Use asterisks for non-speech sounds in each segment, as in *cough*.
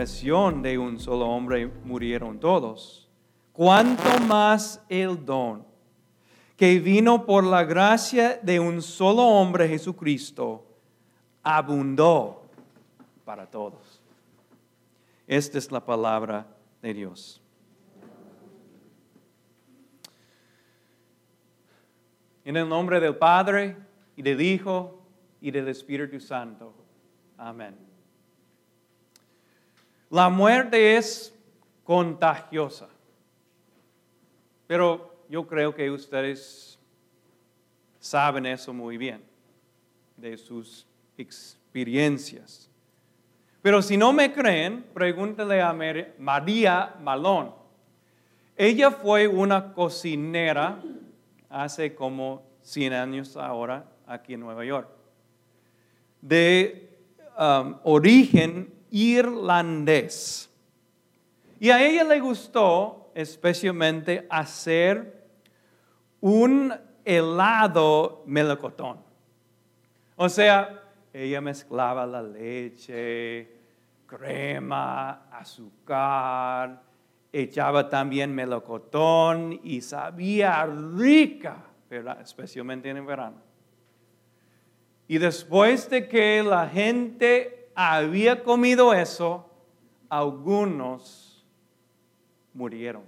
de un solo hombre murieron todos, cuanto más el don que vino por la gracia de un solo hombre, Jesucristo, abundó para todos. Esta es la palabra de Dios. En el nombre del Padre y del Hijo y del Espíritu Santo. Amén. La muerte es contagiosa, pero yo creo que ustedes saben eso muy bien de sus experiencias. Pero si no me creen, pregúntele a María Malón. Ella fue una cocinera hace como 100 años ahora aquí en Nueva York, de um, origen irlandés. Y a ella le gustó especialmente hacer un helado melocotón. O sea, ella mezclaba la leche, crema, azúcar, echaba también melocotón y sabía rica, especialmente en el verano. Y después de que la gente había comido eso, algunos murieron.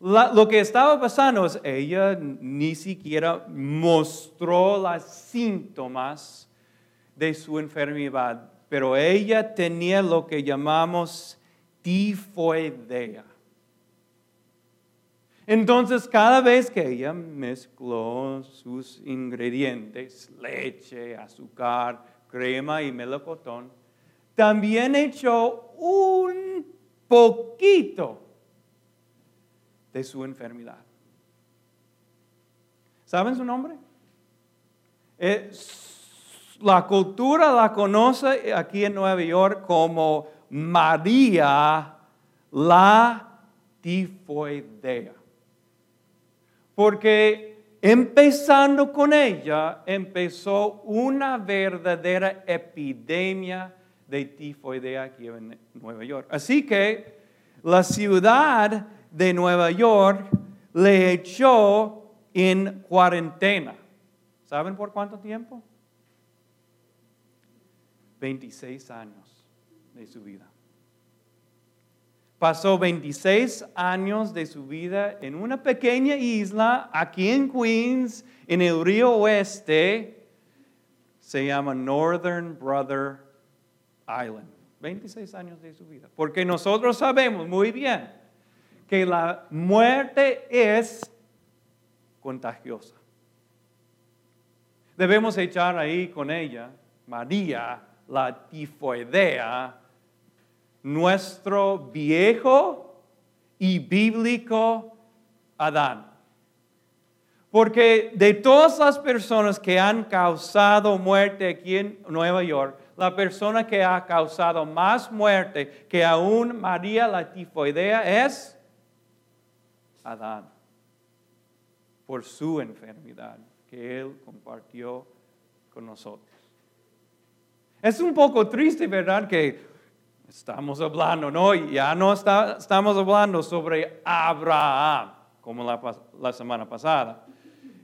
lo que estaba pasando es ella ni siquiera mostró los síntomas de su enfermedad, pero ella tenía lo que llamamos tifoidea. Entonces, cada vez que ella mezcló sus ingredientes, leche, azúcar, crema y melocotón, también echó un poquito de su enfermedad. ¿Saben su nombre? Eh, la cultura la conoce aquí en Nueva York como María la tifoidea. Porque empezando con ella, empezó una verdadera epidemia de tifoidea aquí en Nueva York. Así que la ciudad de Nueva York le echó en cuarentena. ¿Saben por cuánto tiempo? 26 años de su vida pasó 26 años de su vida en una pequeña isla aquí en Queens, en el río oeste. Se llama Northern Brother Island. 26 años de su vida. Porque nosotros sabemos muy bien que la muerte es contagiosa. Debemos echar ahí con ella, María, la tifoidea, nuestro viejo y bíblico Adán. Porque de todas las personas que han causado muerte aquí en Nueva York, la persona que ha causado más muerte que aún María la tifoidea es Adán, por su enfermedad que él compartió con nosotros. Es un poco triste, ¿verdad? Que Estamos hablando, ¿no? Ya no estamos hablando sobre Abraham, como la, la semana pasada.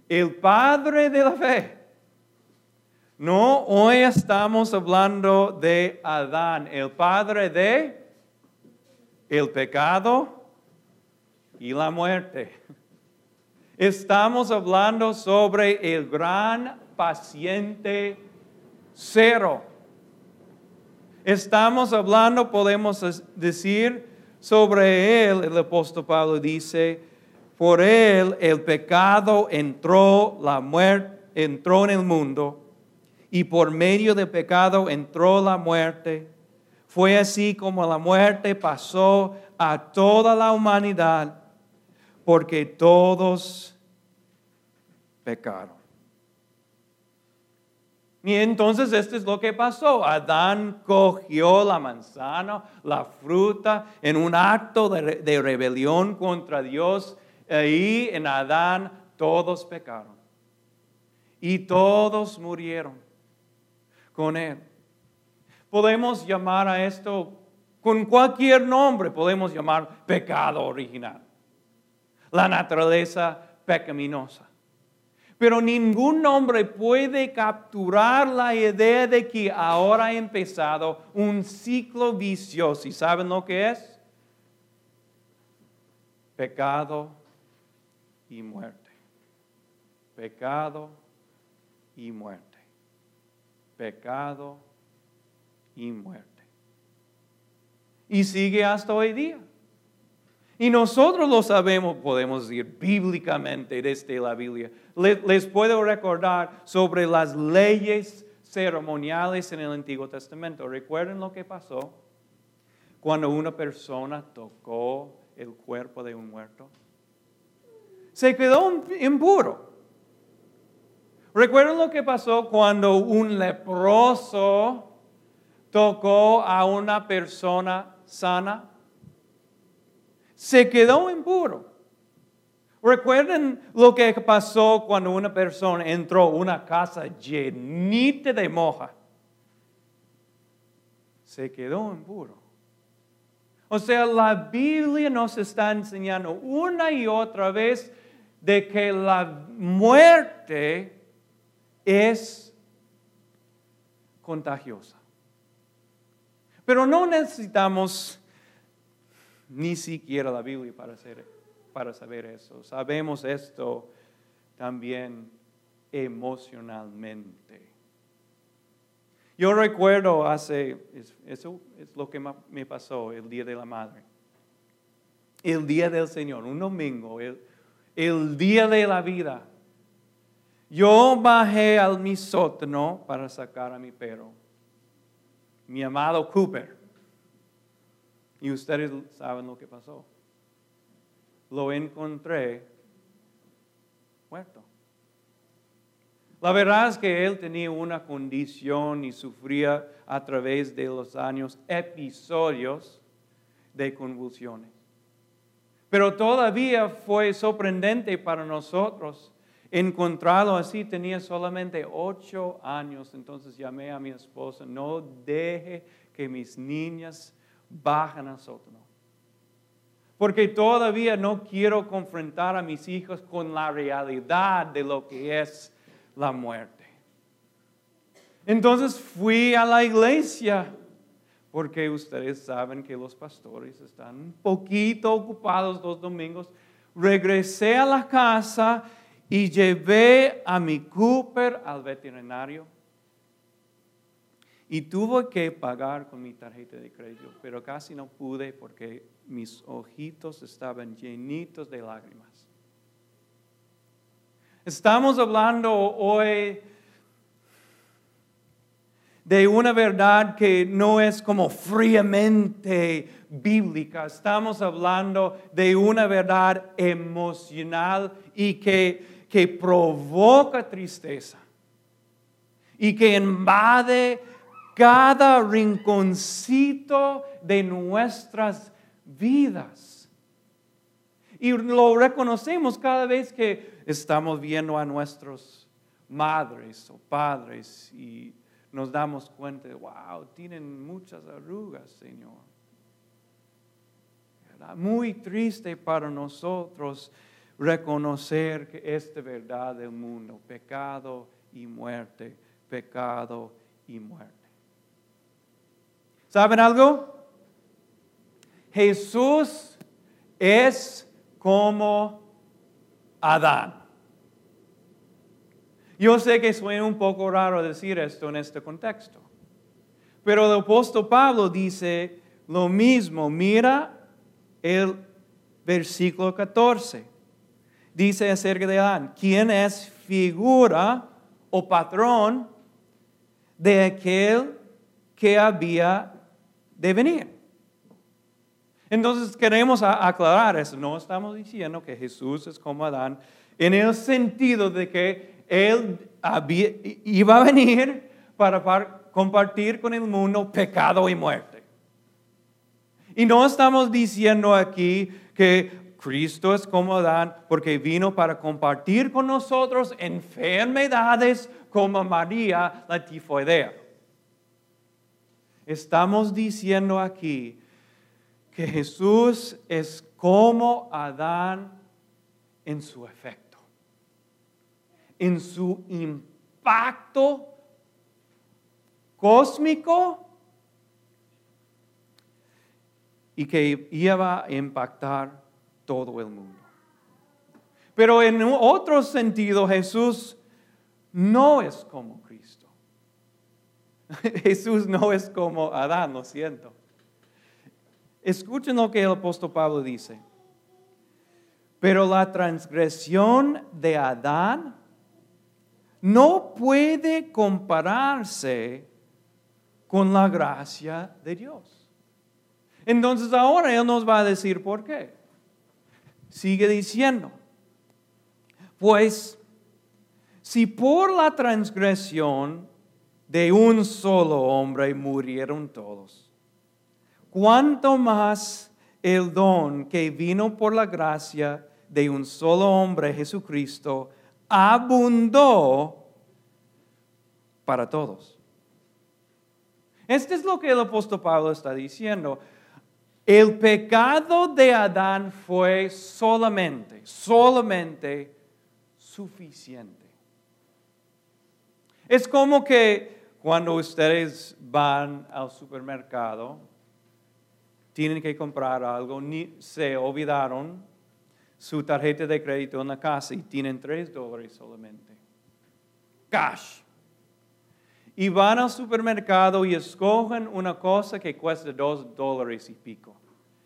El padre de la fe. No, hoy estamos hablando de Adán, el padre de el pecado y la muerte. Estamos hablando sobre el gran paciente cero Estamos hablando, podemos decir, sobre él, el apóstol Pablo dice, por él el pecado entró, la muerte entró en el mundo, y por medio del pecado entró la muerte. Fue así como la muerte pasó a toda la humanidad, porque todos pecaron. Y entonces esto es lo que pasó. Adán cogió la manzana, la fruta, en un acto de, rebelión contra Dios. Y en Adán todos pecaron. Y todos murieron con él. Podemos llamar a esto con cualquier nombre, podemos llamar pecado original, la naturaleza pecaminosa. Pero ningún nombre puede capturar la idea de que ahora ha empezado un ciclo vicioso. ¿Y saben lo que es? Pecado y muerte. Pecado y muerte. Pecado y muerte. Y sigue hasta hoy día. Y nosotros lo sabemos, podemos decir bíblicamente desde la Biblia. Les, puedo recordar sobre las leyes ceremoniales en el Antiguo Testamento. ¿Recuerden lo que pasó cuando una persona tocó el cuerpo de un muerto? Se quedó impuro. ¿Recuerdan lo que pasó cuando un leproso tocó a una persona sana? Se quedó impuro. Recuerden lo que pasó cuando una persona entró a una casa llenita de moja. Se quedó impuro. O sea, la Biblia nos está enseñando una y otra vez de que la muerte es contagiosa. Pero no necesitamos ni siquiera la Biblia para, saber eso. Sabemos esto también emocionalmente. Yo recuerdo hace, eso es lo que me pasó el Día de la Madre. El Día del Señor, un domingo, el, Día de la Vida. Yo bajé al mi para sacar a mi perro, mi amado Cooper. Y ustedes saben lo que pasó. Lo encontré muerto. La verdad es que él tenía una condición y sufría a través de los años episodios de convulsiones. Pero todavía fue sorprendente para nosotros encontrarlo así. Tenía solamente ocho años. Entonces llamé a mi esposa, no deje que mis niñas bajan al sótano. Porque todavía no quiero confrontar a mis hijos con la realidad de lo que es la muerte. Entonces fui a la iglesia, porque ustedes saben que los pastores están un poquito ocupados los domingos. Regresé a la casa y llevé a mi Cooper al veterinario y tuve que pagar con mi tarjeta de crédito, pero casi no pude porque mis ojitos estaban llenitos de lágrimas. Estamos hablando hoy de una verdad que no es como fríamente bíblica. Estamos hablando de una verdad emocional y que, que provoca tristeza y que invade cada rinconcito de nuestras vidas. Y lo reconocemos cada vez que estamos viendo a nuestros madres o padres y nos damos cuenta de, wow, tienen muchas arrugas, Señor. Muy triste para nosotros reconocer que esta verdad del mundo, pecado y muerte, pecado y muerte. ¿Saben algo? Jesús es como Adán. Yo sé que suena un poco raro decir esto en este contexto, pero el apóstol Pablo dice lo mismo. Mira el versículo 14. Dice acerca de Adán, ¿quién es figura o patrón de aquel que había de venir. Entonces queremos aclarar eso. No estamos diciendo que Jesús es como Adán en el sentido de que Él iba a venir para compartir con el mundo pecado y muerte. Y no estamos diciendo aquí que Cristo es como Adán porque vino para compartir con nosotros enfermedades como María la tifoidea. Estamos diciendo aquí que Jesús es como Adán en su efecto, en su impacto cósmico y que iba a impactar todo el mundo. Pero en otro sentido, Jesús no es como Cristo. *laughs* Jesús no es como Adán, lo siento. Escuchen lo que el apóstol Pablo dice. Pero la transgresión de Adán no puede compararse con la gracia de Dios. Entonces ahora Él nos va a decir por qué. Sigue diciendo, pues si por la transgresión de un solo hombre murieron todos, ¿cuánto más el don que vino por la gracia de un solo hombre, Jesucristo, abundó para todos? Este es lo que el apóstol Pablo está diciendo. El pecado de Adán fue solamente, solamente suficiente. Es como que cuando ustedes van al supermercado, tienen que comprar algo, ni se olvidaron su tarjeta de crédito en la casa y tienen tres dólares solamente. Cash y van al supermercado y escogen una cosa que cuesta dos dólares y pico.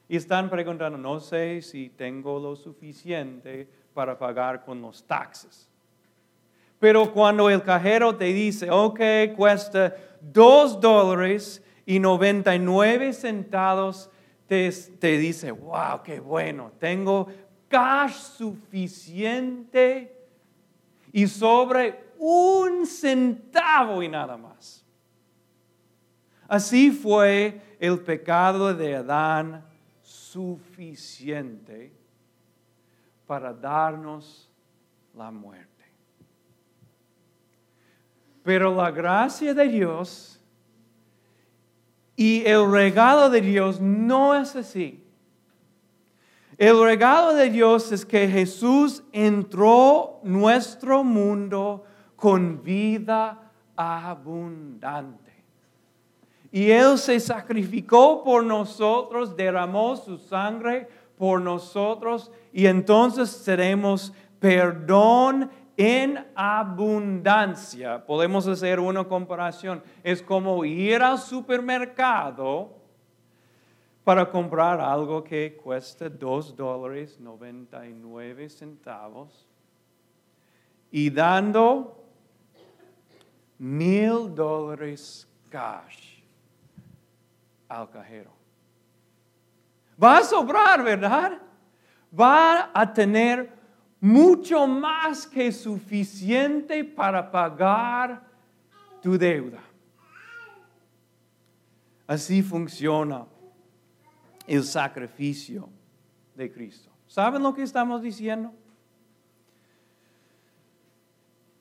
Y están preguntando, no sé si tengo lo suficiente para pagar con los taxes. Pero cuando el cajero te dice, ok, cuesta dos dólares y 99 centavos, te, te dice, wow, qué bueno, tengo cash suficiente y sobre un centavo y nada más. Así fue el pecado de Adán suficiente para darnos la muerte. Pero la gracia de Dios y el regalo de Dios no es así. El regalo de Dios es que Jesús entró nuestro mundo con vida abundante. Y Él se sacrificó por nosotros, derramó su sangre por nosotros y entonces tenemos perdón en abundancia. Podemos hacer una comparación. Es como ir al supermercado para comprar algo que cuesta dos dólares 99 centavos y dando mil dólares cash al cajero. Va a sobrar, ¿verdad? Va a tener mucho más que suficiente para pagar tu deuda. Así funciona el sacrificio de Cristo. ¿Saben lo que estamos diciendo?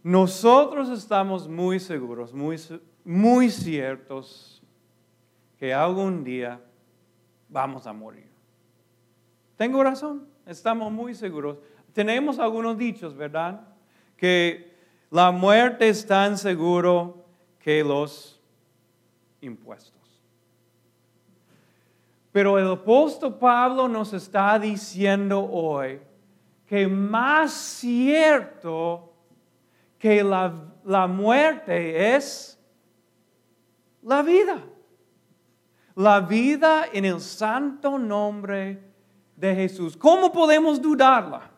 Nosotros estamos muy seguros, muy, muy ciertos que algún día vamos a morir. Tengo razón, estamos muy seguros. Tenemos algunos dichos, ¿verdad? Que la muerte es tan seguro que los impuestos. Pero el apóstol Pablo nos está diciendo hoy que más cierto que la, muerte es la vida. La vida en el santo nombre de Jesús. ¿Cómo podemos dudarla?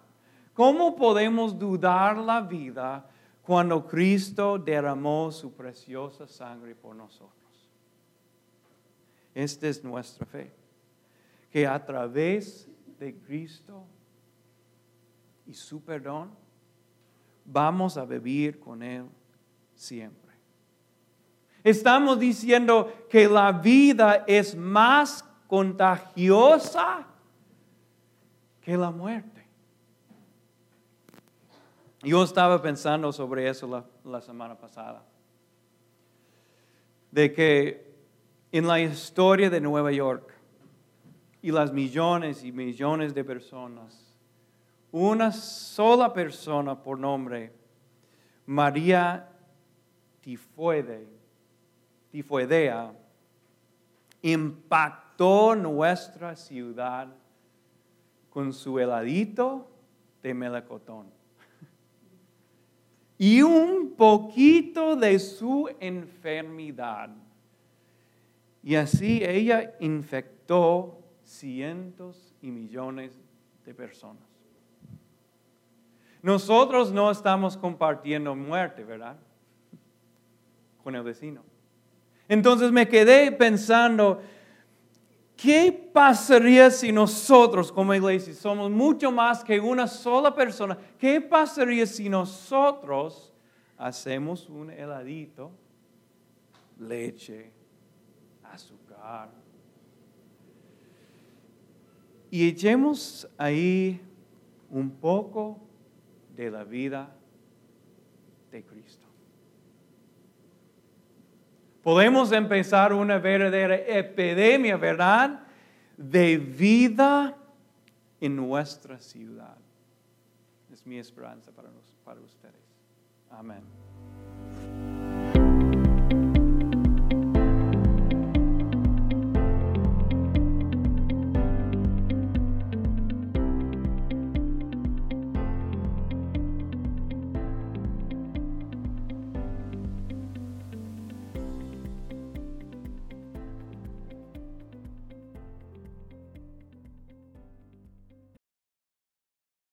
¿Cómo podemos dudar la vida cuando Cristo derramó su preciosa sangre por nosotros? Esta es nuestra fe. Que a través de Cristo y su perdón, vamos a vivir con Él siempre. Estamos diciendo que la vida es más contagiosa que la muerte. Yo estaba pensando sobre eso la, semana pasada. De que en la historia de Nueva York y las millones y millones de personas, una sola persona por nombre, María Tifoide, Tifoidea, impactó nuestra ciudad con su heladito de melocotón y un poquito de su enfermedad. Y así ella infectó cientos y millones de personas. Nosotros no estamos compartiendo muerte, ¿verdad? Con el vecino. Entonces me quedé pensando, ¿qué pasaría si nosotros como iglesia somos mucho más que una sola persona? ¿Qué pasaría si nosotros hacemos un heladito, leche, azúcar, y echemos ahí un poco de la vida de Cristo. Podemos empezar una verdadera epidemia, ¿verdad? De vida en nuestra ciudad. Es mi esperanza para, para ustedes. Amén.